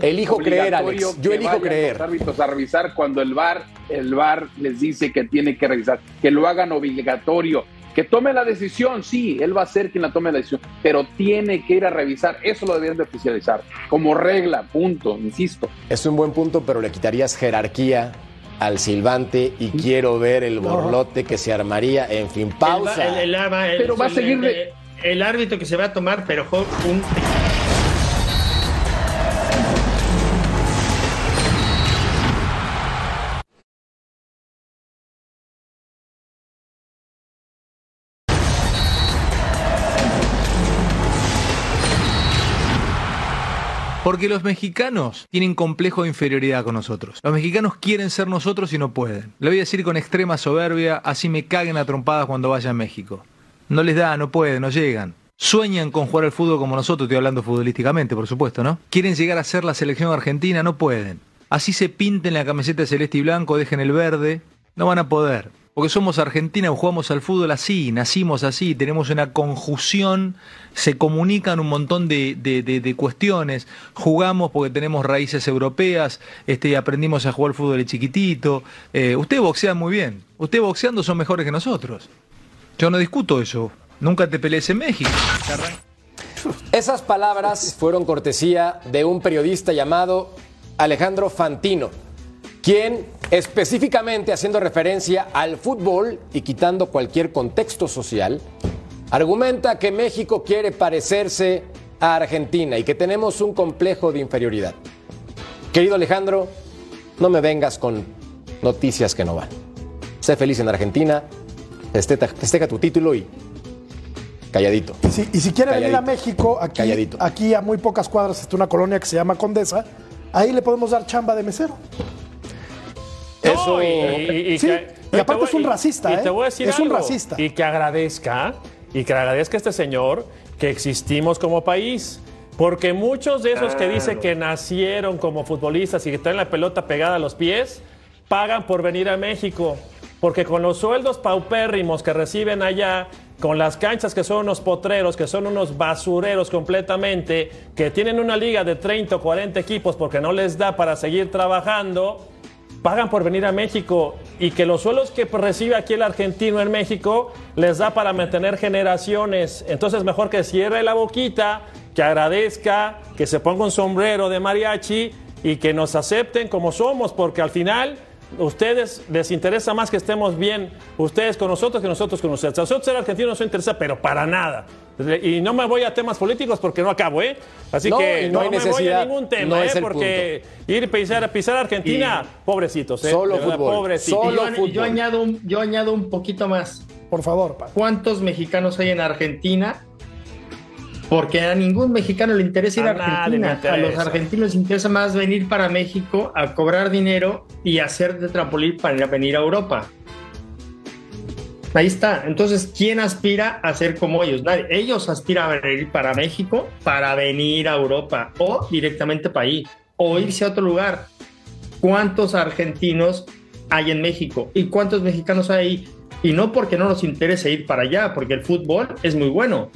elijo creer, Alex. Yo elijo creer. Los árbitros a revisar cuando el VAR, el VAR les dice que tiene que revisar, que lo hagan obligatorio, que tome la decisión, sí, él va a ser quien la tome la decisión, pero tiene que ir a revisar, eso lo deberían de oficializar, como regla, punto, insisto. Es un buen punto, pero le quitarías jerarquía al silbante y quiero ver el borlote que se armaría. En fin, pausa. El, el- el- el- Pero va a seguir el, árbitro que se va a tomar, pero un Porque los mexicanos tienen complejo de inferioridad con nosotros. Los mexicanos quieren ser nosotros y no pueden. Le voy a decir con extrema soberbia, así me caguen a trompadas cuando vaya a México. No les da, no pueden, no llegan. Sueñan con jugar al fútbol como nosotros, estoy hablando futbolísticamente, por supuesto, ¿no? Quieren llegar a ser la selección argentina, no pueden. Así se pinten la camiseta celeste y blanco, dejen el verde, no van a poder. Porque somos Argentina, jugamos al fútbol así, nacimos así, tenemos una conjunción, se comunican un montón de, de- de- de cuestiones, jugamos porque tenemos raíces europeas, este, aprendimos a jugar al fútbol de chiquitito. Eh, usted boxea muy bien, usted boxeando son mejores que nosotros. Yo no discuto eso, nunca te pelees en México. Esas palabras fueron cortesía de un periodista llamado Alejandro Fantino, quien específicamente haciendo referencia al fútbol y quitando cualquier contexto social, argumenta que México quiere parecerse a Argentina y que tenemos un complejo de inferioridad. Querido Alejandro, no me vengas con noticias que no van. Sé feliz en Argentina, festeja, festeja tu título y calladito. Y si, y si quiere venir a. México, aquí, Calladito. aquí a muy pocas cuadras está una colonia que se llama Condesa, ahí le podemos dar chamba de mesero. Eso- No, y, y- y Sí, que- y aparte voy- es un racista, y te ¿eh? voy a decir Es un algo, racista. Y que agradezca, y que agradezca a este señor que existimos como país. Porque muchos de esos que dicen que nacieron como futbolistas y que traen la pelota pegada a los pies, pagan por venir a México. Porque con los sueldos paupérrimos que reciben allá, con las canchas que son unos potreros, que son unos basureros completamente, que tienen una liga de 30 o 40 equipos porque no les da para seguir trabajando, pagan por venir a México y que los suelos que recibe aquí el argentino en México les da para mantener generaciones. Entonces mejor que cierre la boquita, que agradezca, que se ponga un sombrero de mariachi y que nos acepten como somos, porque al final ustedes les interesa más que estemos bien ustedes con nosotros que nosotros con ustedes. A nosotros ser argentinos no nos interesa, pero para nada. Y no me voy a temas políticos porque no acabo, ¿eh? Así No, que no no, hay me voy a ningún no tema, es ¿eh? el Porque ir a pisar, pisar Argentina, pobrecitos, ¿eh? Solo verdad, fútbol, pobrecitos. solo yo, fútbol. yo añado un, yo añado un poquito más. Por favor, pa. ¿Cuántos mexicanos hay en Argentina? Porque a ningún mexicano le interesa ir a, A Argentina. A los argentinos les interesa más venir para México a cobrar dinero y hacer de trampolín para ir a venir a Europa. Ahí está. Entonces, ¿quién aspira a ser como ellos? Nadie. Ellos aspiran a venir para México para venir a Europa o directamente para ahí o irse a otro lugar. ¿Cuántos argentinos hay en México? ¿Y cuántos mexicanos hay ahí? Y no porque no nos interese ir para allá, porque el fútbol es muy bueno,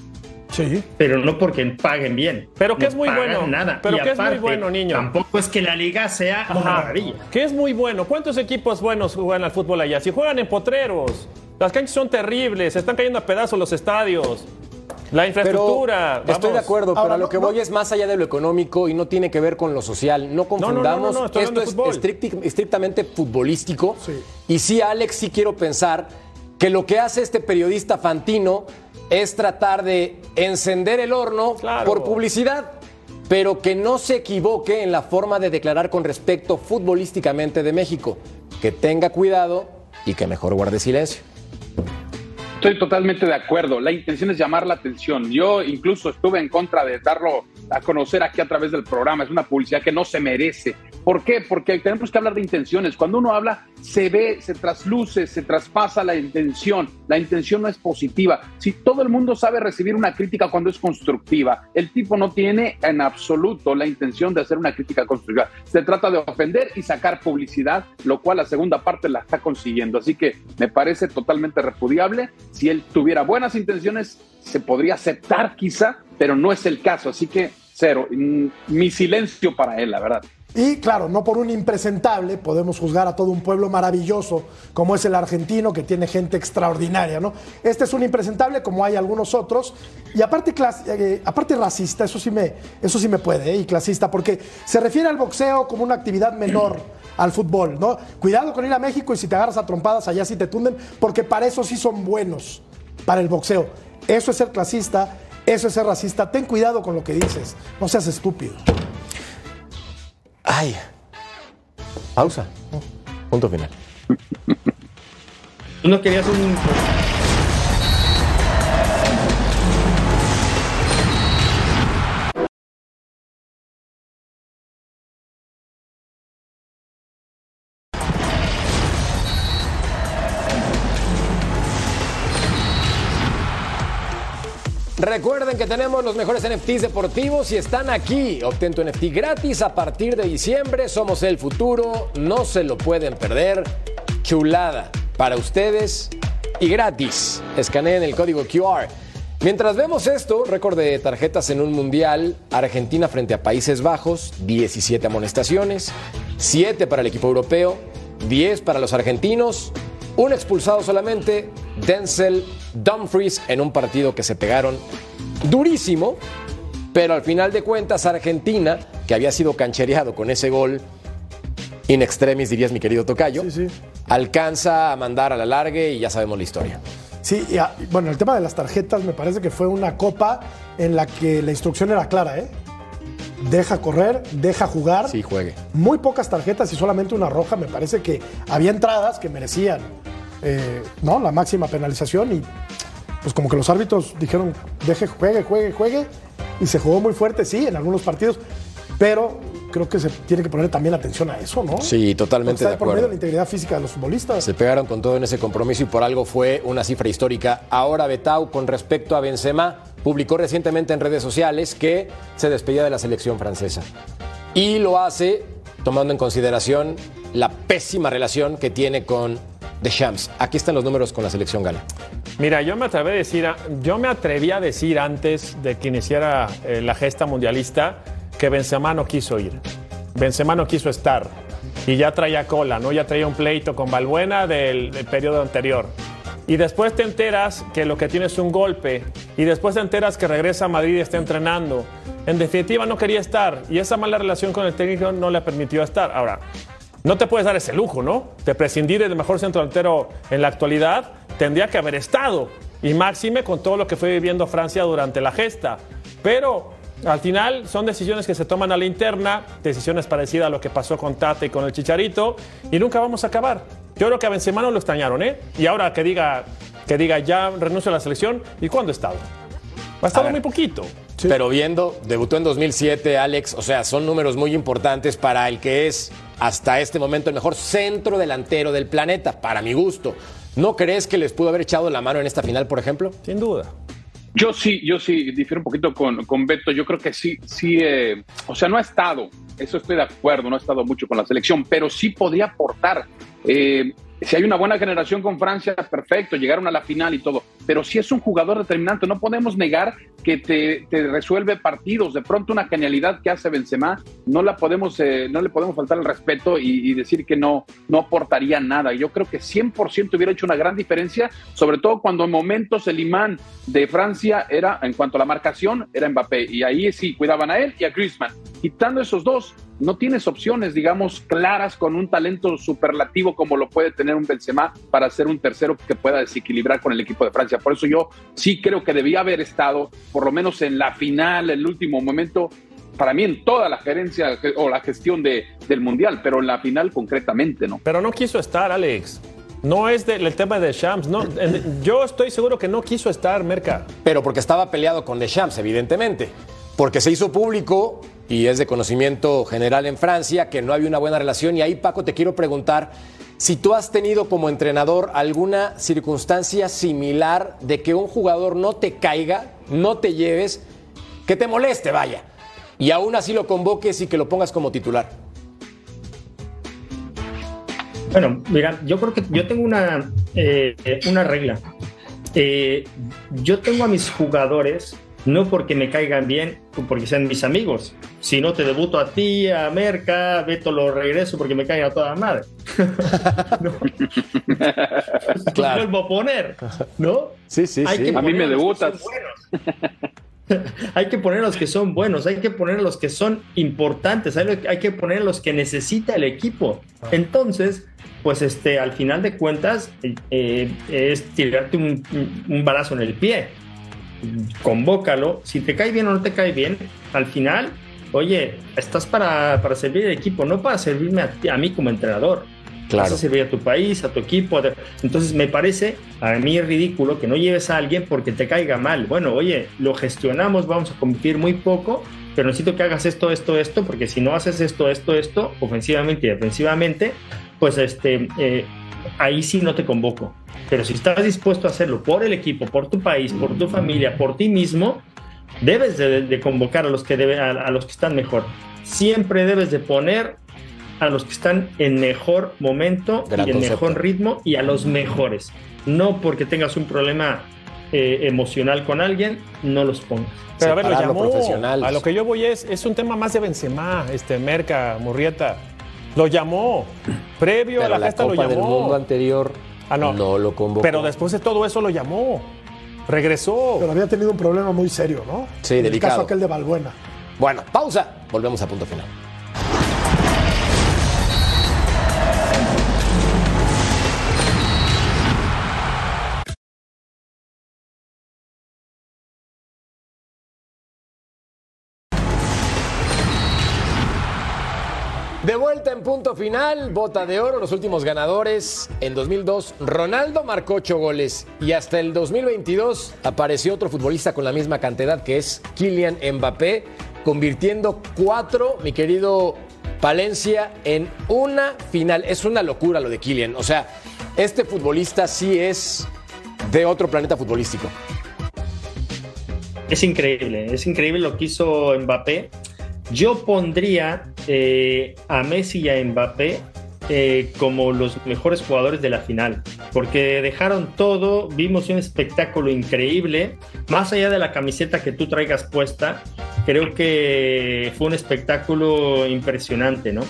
Sí. pero no porque paguen bien. Pero que No es muy bueno. Nada. Pero Y que es muy bueno, niño. Tampoco es que la liga sea una Ajá. maravilla. Que es muy bueno. ¿Cuántos equipos buenos juegan al fútbol allá? Si juegan en potreros. Las canchas son terribles, se están cayendo a pedazos los estadios. La Pero infraestructura. estoy vamos. de acuerdo, pero Ahora, a lo no- que no- voy es más allá de lo económico y no tiene que ver con lo social. No no, no, confundamos. no, Esto es fútbol. estrictamente futbolístico. Sí. Y sí, Alex, sí quiero pensar que lo que hace este periodista Fantino es tratar de encender el horno Claro. por publicidad, pero que no se equivoque en la forma de declarar con respecto futbolísticamente de México. Que tenga cuidado y que mejor guarde silencio. Estoy totalmente de acuerdo. La intención es llamar la atención. Yo incluso estuve en contra de darlo a conocer aquí a través del programa. Es una publicidad que no se merece. ¿Por qué? Porque tenemos que hablar de intenciones. Cuando uno habla, se ve, se trasluce, se traspasa la intención. La intención no es positiva. Si todo el mundo sabe recibir una crítica cuando es constructiva, el tipo no tiene en absoluto la intención de hacer una crítica constructiva. Se trata de ofender y sacar publicidad, lo cual la segunda parte la está consiguiendo. Así que me parece totalmente repudiable. Si él tuviera buenas intenciones, se podría aceptar quizá, pero no es el caso. Así que cero. Mm, mi silencio para él, la verdad. Y claro, no por un impresentable podemos juzgar a todo un pueblo maravilloso como es el argentino, que tiene gente extraordinaria, ¿no? Este es un impresentable como hay algunos otros. Y aparte, eh, aparte racista, eso sí, me, eso sí me puede, ¿eh? y clasista, porque se refiere al boxeo como una actividad menor al fútbol, ¿no? Cuidado con ir a México y si te agarras a trompadas allá sí te tunden, porque para eso sí son buenos, para el boxeo. Eso es ser clasista, eso es ser racista. Ten cuidado con lo que dices, no seas estúpido. Ay. Pausa. Punto final. Tú no querías un Recuerden que tenemos los mejores NFTs deportivos y están aquí. Obtén tu NFT gratis a partir de diciembre. Somos el futuro, no se lo pueden perder. Chulada para ustedes y gratis. Escaneen el código QR. Mientras vemos esto, récord de tarjetas en un mundial, Argentina frente a Países Bajos, 17 amonestaciones, 7 para el equipo europeo, 10 para los argentinos, un expulsado solamente, Denzel Dumfries, en un partido que se pegaron durísimo, pero al final de cuentas Argentina, que había sido canchereado con ese gol in extremis, dirías mi querido Tocayo, alcanza a mandar a la largue y ya sabemos la historia. Sí, bueno, el tema de las tarjetas me parece que fue una copa en la que la instrucción era clara, ¿eh? Deja correr, deja jugar. Sí, juegue. Muy pocas tarjetas y solamente una roja. Me parece que había entradas que merecían eh, ¿no? la máxima penalización y pues como que los árbitros dijeron, deje, juegue, juegue, juegue, y se jugó muy fuerte, sí, en algunos partidos, pero creo que se tiene que poner también atención a eso, ¿no? Sí, totalmente de acuerdo. Por medio de la integridad física de los futbolistas. Se pegaron con todo en ese compromiso y por algo fue una cifra histórica. Ahora Betau, con respecto a Benzema, publicó recientemente en redes sociales que se despedía de la selección francesa. Y lo hace tomando en consideración la pésima relación que tiene con de Shams. Aquí están los números con la selección gala. Mira, yo me atreví a decir, yo me atreví a decir antes de que iniciara eh, la gesta mundialista que Benzema no quiso ir. Benzema no quiso estar y ya traía cola, ¿no? Ya traía un pleito con Balbuena del, del periodo anterior. Y después te enteras que lo que tiene es un golpe. Y después te enteras que regresa a Madrid y está entrenando. En definitiva, no quería estar. Y esa mala relación con el técnico no le permitió estar. Ahora, no te puedes dar ese lujo, ¿no? De prescindir del mejor centro delantero en la actualidad, tendría que haber estado. Y máxime con todo lo que fue viviendo Francia durante la gesta. Pero al final son decisiones que se toman a la interna, decisiones parecidas a lo que pasó con Tate y con el Chicharito, y nunca vamos a acabar. Yo creo que a Benzema no lo extrañaron, ¿eh? Y ahora que diga, que diga ya renuncio a la selección, ¿y cuándo ha estado? Ha estado muy poquito. Pero viendo, debutó en 2007, Alex, o sea, son números muy importantes para el que es hasta este momento el mejor centro delantero del planeta, para mi gusto. ¿No crees que les pudo haber echado la mano en esta final, por ejemplo? Sin duda. Yo sí, yo sí, difiero un poquito con, con Beto. Yo creo que sí, sí, eh, o sea, no ha estado, eso estoy de acuerdo, no ha estado mucho con la selección, pero sí podría aportar. Eh, si hay una buena generación con Francia, perfecto, llegaron a la final y todo. Pero si es un jugador determinante, no podemos negar que te, resuelve partidos. De pronto una genialidad que hace Benzema, no la podemos, eh, no le podemos faltar el respeto y, decir que no, no aportaría nada. Yo creo que 100% hubiera hecho una gran diferencia, sobre todo cuando en momentos el imán de Francia era, en cuanto a la marcación, era Mbappé. Y ahí sí cuidaban a él y a Griezmann. Quitando esos dos, no tienes opciones, digamos, claras con un talento superlativo como lo puede tener un Benzema para ser un tercero que pueda desequilibrar con el equipo de Francia. Por eso yo sí creo que debía haber estado, por lo menos en la final, el último momento, para mí en toda la gerencia o la gestión de, del Mundial, pero en la final concretamente, ¿no? Pero no quiso estar, Alex. No es el tema de Shams. No, yo estoy seguro que no quiso estar, Merca. Pero porque estaba peleado con Deschamps, evidentemente. Porque se hizo público y es de conocimiento general en Francia que no había una buena relación. Y ahí, Paco, te quiero preguntar si tú has tenido como entrenador alguna circunstancia similar de que un jugador no te caiga, no te lleves, que te moleste, vaya, y aún así lo convoques y que lo pongas como titular. Bueno, mira, yo creo que yo tengo una, eh, una regla. Eh, yo tengo a mis jugadores no porque me caigan bien o porque sean mis amigos. Si no te debuto a ti, a Merca, Beto lo regreso porque me caigan a toda madre. no. claro. vuelvo a poner, ¿no? Sí, sí, sí. a mí me debutas. hay que poner los que son buenos, hay que poner los que son importantes, hay, que poner los que necesita el equipo. Entonces, pues este, al final de cuentas, eh, es tirarte un, un balazo en el pie convócalo. Si te cae bien o no te cae bien, al final, oye, estás para, para servir al equipo, no para servirme a, mí como entrenador. Claro. Vas a servir a tu país, a tu equipo. Entonces me parece a mí ridículo que no lleves a alguien porque te caiga mal. Bueno, oye, lo gestionamos, vamos a competir muy poco, pero necesito que hagas esto, esto, esto, porque si no haces esto, esto, esto, ofensivamente y defensivamente, pues este, eh, ahí sí no te convoco. Pero si estás dispuesto a hacerlo por el equipo, por tu país, por tu familia, por ti mismo, debes de, convocar a los, que debe, a, los que están mejor. Siempre debes de poner a los que están en mejor momento y en mejor ritmo y a los mejores. No porque tengas un problema eh, emocional con alguien, no los pongas. Pero a ver, lo llamó. A lo que yo voy es, es un tema más de Benzema, este Merca, Murrieta. Lo llamó. Previo a la, la gesta lo llamó. Del mundo anterior ah, no. no lo convocó. Pero después de todo eso lo llamó. Regresó. Pero había tenido un problema muy serio, ¿no? Sí, en delicado. El caso aquel de Balbuena. Bueno, pausa. Volvemos a punto final. De vuelta en punto final, bota de oro, los últimos ganadores. En 2002, Ronaldo marcó ocho goles y hasta el 2022 apareció otro futbolista con la misma cantidad que es Kylian Mbappé, convirtiendo cuatro, mi querido Palencia, en una final. Es una locura lo de Kylian. O sea, este futbolista sí es de otro planeta futbolístico. Es increíble, es increíble lo que hizo Mbappé. Yo pondría eh, a Messi y a Mbappé eh, como los mejores jugadores de la final, porque dejaron todo, vimos un espectáculo increíble, más allá de la camiseta que tú traigas puesta, creo que fue un espectáculo impresionante, ¿no?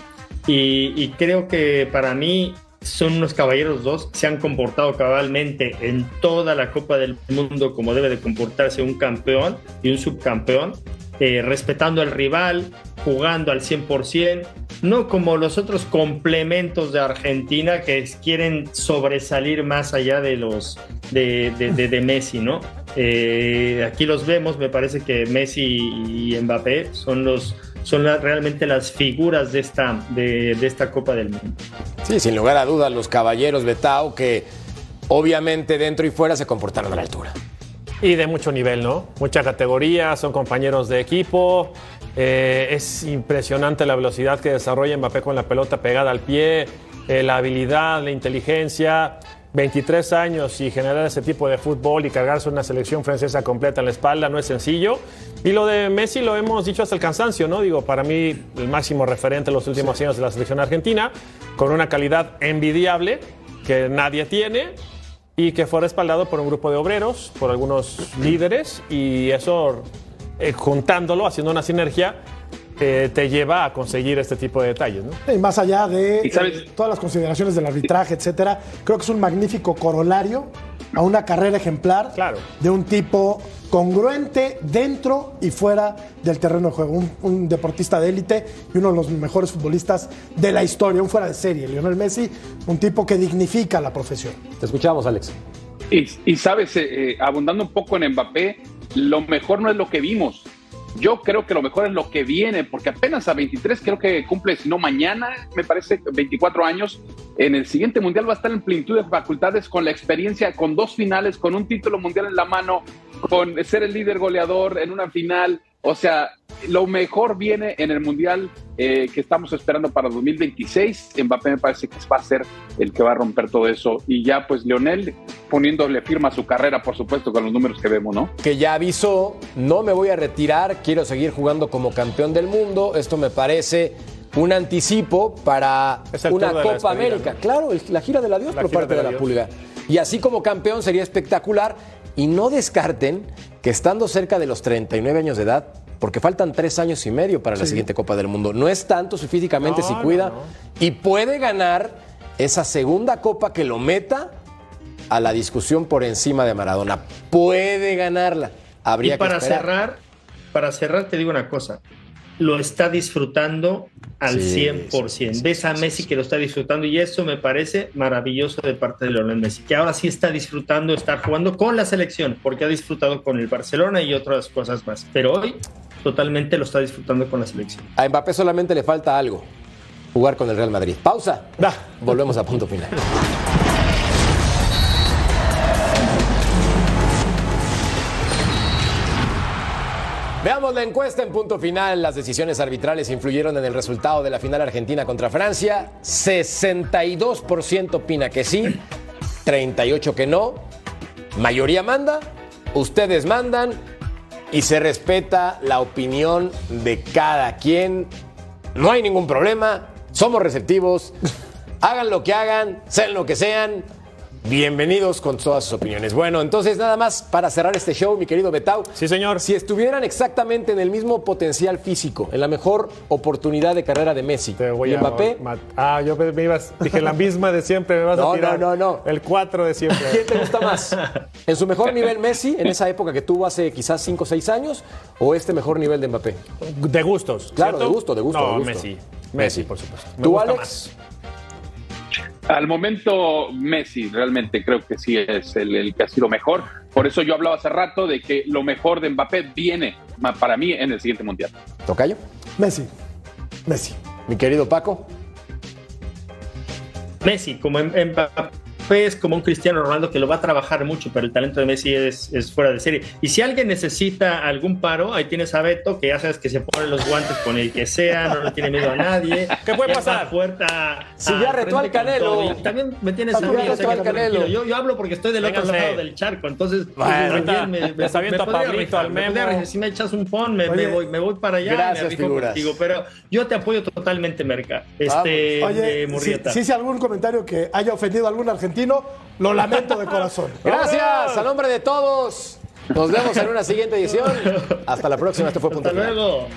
Y, y creo que para mí son unos caballeros dos, se han comportado cabalmente en toda la Copa del Mundo como debe de comportarse un campeón y un subcampeón eh, respetando al rival, jugando al 100%, no como los otros complementos de Argentina que quieren sobresalir más allá de los de, Messi, ¿no? Eh, aquí los vemos, me parece que Messi y Mbappé son los son realmente las figuras de esta, de, esta Copa del Mundo. Sí, sin lugar a dudas, los caballeros Betao que obviamente dentro y fuera se comportaron a la altura. Y de mucho nivel, ¿no? Mucha categoría, son compañeros de equipo. Eh, es impresionante la velocidad que desarrolla Mbappé con la pelota pegada al pie, eh, la habilidad, la inteligencia. 23 años y generar ese tipo de fútbol y cargarse una selección francesa completa en la espalda no es sencillo. Y lo de Messi lo hemos dicho hasta el cansancio, ¿no? Digo, para mí el máximo referente en los últimos años de la selección argentina, con una calidad envidiable que nadie tiene y que fue respaldado por un grupo de obreros, por algunos líderes, y eso, eh, juntándolo, haciendo una sinergia, eh, te lleva a conseguir este tipo de detalles. ¿no? Y más allá de eh, todas las consideraciones del arbitraje, etcétera, creo que es un magnífico corolario a una carrera ejemplar claro. de un tipo congruente dentro y fuera del terreno de juego. Un, deportista de élite y uno de los mejores futbolistas de la historia, un fuera de serie. Lionel Messi, un tipo que dignifica la profesión. Te escuchamos, Alex. Y, sabes, eh, eh, abundando un poco en Mbappé, lo mejor no es lo que vimos, yo creo que lo mejor es lo que viene, porque apenas a 23 creo que cumple, si no mañana, me parece 24 años. En el siguiente mundial va a estar en plenitud de facultades con la experiencia, con dos finales, con un título mundial en la mano, con ser el líder goleador en una final, O sea, lo mejor viene en el Mundial eh, que estamos esperando para 2026. Mbappé me parece que va a ser el que va a romper todo eso. Y ya pues Leonel poniéndole firma a su carrera, por supuesto, con los números que vemos, ¿no? Que ya avisó, no me voy a retirar, quiero seguir jugando como campeón del mundo. Esto me parece un anticipo para una Copa despedida, América. ¿no? Claro, la gira del adiós La por parte de la. Pulga. Y así como campeón sería espectacular. Y no descarten que estando cerca de los 39 años de edad, porque faltan tres años y medio para la siguiente Copa del Mundo, no es tanto si físicamente No, si cuida no. y puede ganar esa segunda Copa que lo meta a la discusión por encima de Maradona. Puede ganarla. Habría y para que cerrar, para cerrar te digo una cosa. Lo está disfrutando al Sí, 100%. sí, sí, Ves a Messi sí. que lo está disfrutando y eso me parece maravilloso de parte de Lionel Messi, que ahora sí está disfrutando estar jugando con la selección, porque ha disfrutado con el Barcelona y otras cosas más. Pero hoy totalmente lo está disfrutando con la selección. A Mbappé solamente le falta algo. Jugar con el Real Madrid. Pausa. Volvemos a punto final. Veamos la encuesta en punto final. Las decisiones arbitrales influyeron en el resultado de la final argentina contra Francia. 62% opina que sí, 38% que no. Mayoría manda, ustedes mandan y se respeta la opinión de cada quien. No hay ningún problema, somos receptivos. Hagan lo que hagan, sean lo que sean. Bienvenidos con todas sus opiniones. Bueno, entonces nada más para cerrar este show, mi querido Betau. Sí, señor. Si estuvieran exactamente en el mismo potencial físico, en la mejor oportunidad de carrera de Messi Te voy y a Mbappé, Ah, yo me ibas, dije la misma de siempre, me vas No, a tirar. no, no, no. El 4 de siempre. ¿quién te gusta más? ¿En su mejor nivel Messi, en esa época que tuvo hace quizás 5 o 6 años, o este mejor nivel de Mbappé? De gustos. Claro, ¿cierto? de gusto, de gusto, No, de gusto. Messi. Messi, por supuesto. Me ¿Tú, gusta Alex? más. Al momento, Messi realmente creo que sí es el, el que ha sido mejor. Por eso yo hablaba hace rato de que lo mejor de Mbappé viene para mí en el siguiente mundial. ¿Tocayo? Messi. Messi. Mi querido Paco. Messi, como en- Mbappé es como un Cristiano Ronaldo que lo va a trabajar mucho, pero el talento de Messi es, es fuera de serie. Y si alguien necesita algún paro, ahí tienes a Beto, que ya sabes que se pone los guantes con el que sea, no le tiene miedo a nadie. ¿Qué puede está pasar? fuerte a- Si ya retó al Canelo. también me tienes a Si mí, o sea, Canelo. Yo, yo hablo porque estoy del otro Vénganse. lado del charco, entonces pues, Bueno, me- ahorita me- me- me a podría Pablito, me podría. Si me echas un phone, me, Oye, me voy, me voy para allá, gracias, me contigo, pero yo te apoyo totalmente, Merca. Este, Oye, eh, si, Murrieta. si hice algún comentario que haya ofendido a algún argentino, lo lamento de corazón. Gracias, a nombre de todos. Nos vemos en una siguiente edición. Hasta la próxima. Esto fue Punto Hasta luego.